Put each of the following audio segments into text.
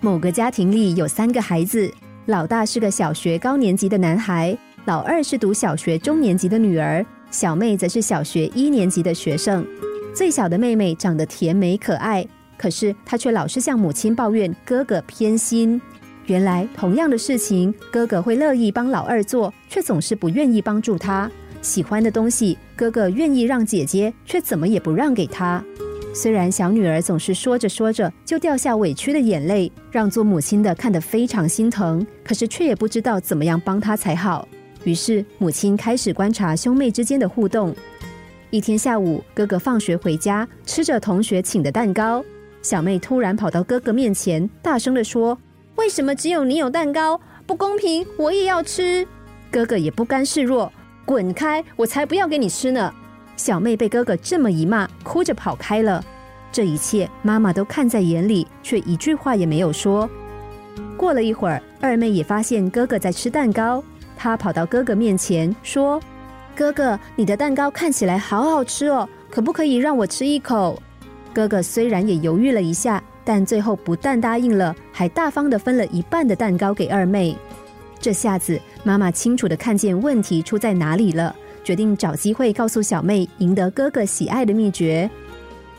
某个家庭里有三个孩子，老大是个小学高年级的男孩，老二是读小学中年级的女儿，小妹则是小学一年级的学生。最小的妹妹长得甜美可爱，可是她却老是向母亲抱怨哥哥偏心。原来同样的事情，哥哥会乐意帮老二做，却总是不愿意帮助他。喜欢的东西，哥哥愿意让姐姐，却怎么也不让给他。虽然小女儿总是说着说着就掉下委屈的眼泪，让做母亲的看得非常心疼，可是却也不知道怎么样帮她才好。于是母亲开始观察兄妹之间的互动。一天下午，哥哥放学回家，吃着同学请的蛋糕，小妹突然跑到哥哥面前，大声的说。为什么只有你有蛋糕？不公平！我也要吃。哥哥也不甘示弱，滚开！我才不要给你吃呢！小妹被哥哥这么一骂，哭着跑开了。这一切妈妈都看在眼里，却一句话也没有说。过了一会儿，二妹也发现哥哥在吃蛋糕，她跑到哥哥面前说：“哥哥，你的蛋糕看起来好好吃哦，可不可以让我吃一口？”哥哥虽然也犹豫了一下。但最后不但答应了，还大方的分了一半的蛋糕给二妹。这下子妈妈清楚的看见问题出在哪里了，决定找机会告诉小妹赢得哥哥喜爱的秘诀。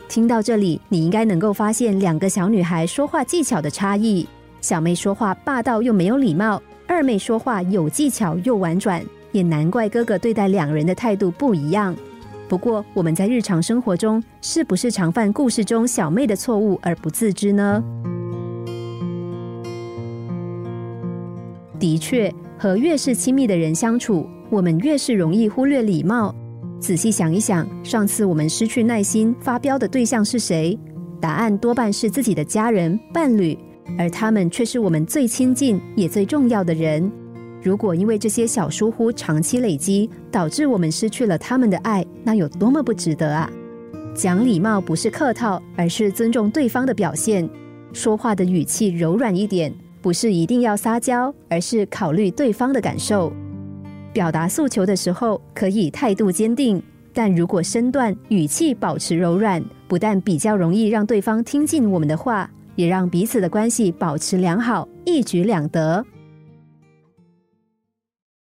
听到这里，你应该能够发现两个小女孩说话技巧的差异。小妹说话霸道又没有礼貌，二妹说话有技巧又婉转，也难怪哥哥对待两人的态度不一样。不过，我们在日常生活中是不是常犯故事中小妹的错误而不自知呢？的确，和越是亲密的人相处，我们越是容易忽略礼貌。仔细想一想，上次我们失去耐心发飙的对象是谁？答案多半是自己的家人、伴侣，而他们却是我们最亲近也最重要的人。如果因为这些小疏忽长期累积，导致我们失去了他们的爱，那有多么不值得啊！讲礼貌不是客套，而是尊重对方的表现。说话的语气柔软一点，不是一定要撒娇，而是考虑对方的感受。表达诉求的时候，可以态度坚定，但如果身段语气保持柔软，不但比较容易让对方听进我们的话，也让彼此的关系保持良好，一举两得。